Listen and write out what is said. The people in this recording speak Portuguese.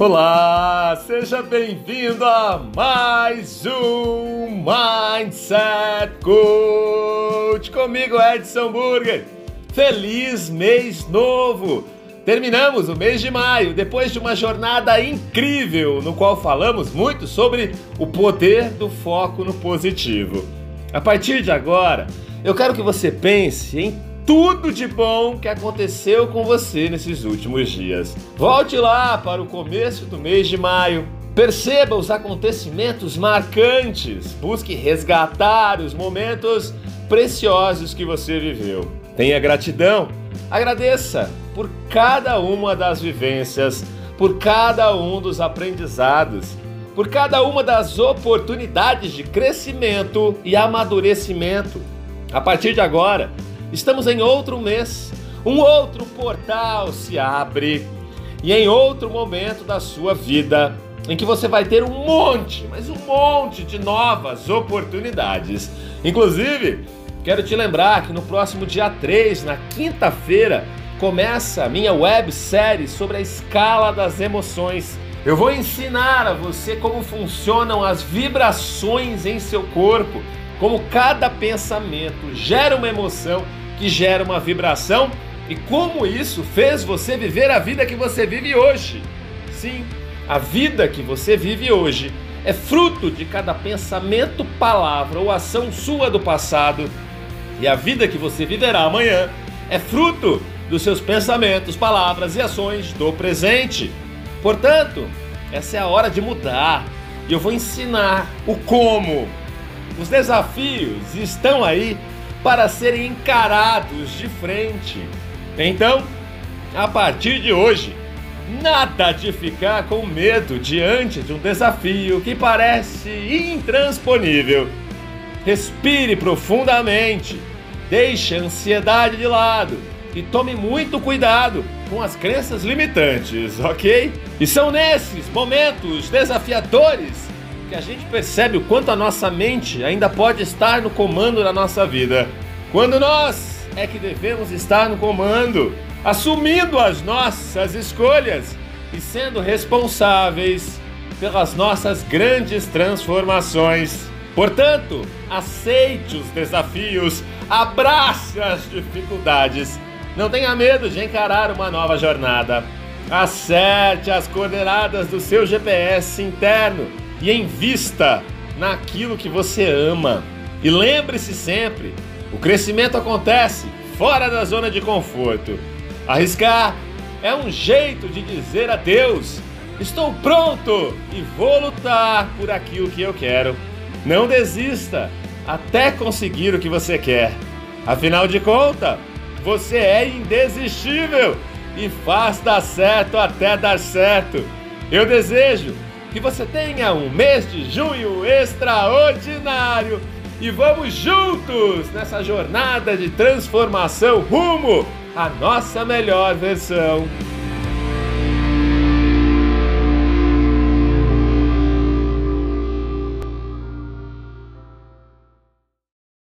Olá, seja bem-vindo a mais um Mindset Coach comigo, Edson Burger. Feliz mês novo! Terminamos o mês de maio depois de uma jornada incrível no qual falamos muito sobre o poder do foco no positivo. A partir de agora, eu quero que você pense em tudo de bom que aconteceu com você nesses últimos dias. Volte lá para o começo do mês de maio. Perceba os acontecimentos marcantes. Busque resgatar os momentos preciosos que você viveu. Tenha gratidão. Agradeça por cada uma das vivências, por cada um dos aprendizados, por cada uma das oportunidades de crescimento e amadurecimento. A partir de agora, Estamos em outro mês, um outro portal se abre e em outro momento da sua vida em que você vai ter um monte, mas um monte de novas oportunidades. Inclusive, quero te lembrar que no próximo dia 3, na quinta-feira, começa a minha websérie sobre a escala das emoções. Eu vou ensinar a você como funcionam as vibrações em seu corpo, como cada pensamento gera uma emoção que gera uma vibração e como isso fez você viver a vida que você vive hoje. Sim, a vida que você vive hoje é fruto de cada pensamento, palavra ou ação sua do passado. E a vida que você viverá amanhã é fruto dos seus pensamentos, palavras e ações do presente. Portanto, essa é a hora de mudar. E eu vou ensinar o como. Os desafios estão aí para serem encarados de frente. Então, a partir de hoje, nada de ficar com medo diante de um desafio que parece intransponível. Respire profundamente, deixe a ansiedade de lado e tome muito cuidado com as crenças limitantes, ok? E são nesses momentos desafiadores que a gente percebe o quanto a nossa mente ainda pode estar no comando da nossa vida. Quando nós é que devemos estar no comando, assumindo as nossas escolhas e sendo responsáveis pelas nossas grandes transformações. Portanto, aceite os desafios, abrace as dificuldades. Não tenha medo de encarar uma nova jornada. Acerte as coordenadas do seu GPS interno e invista naquilo que você ama. E lembre-se sempre: o crescimento acontece fora da zona de conforto. Arriscar é um jeito de dizer a Deus: estou pronto e vou lutar por aquilo que eu quero. Não desista até conseguir o que você quer. Afinal de contas, você é indesistível e faz dar certo até dar certo. Eu desejo que você tenha um mês de junho extraordinário e vamos juntos nessa jornada de transformação rumo à nossa melhor versão.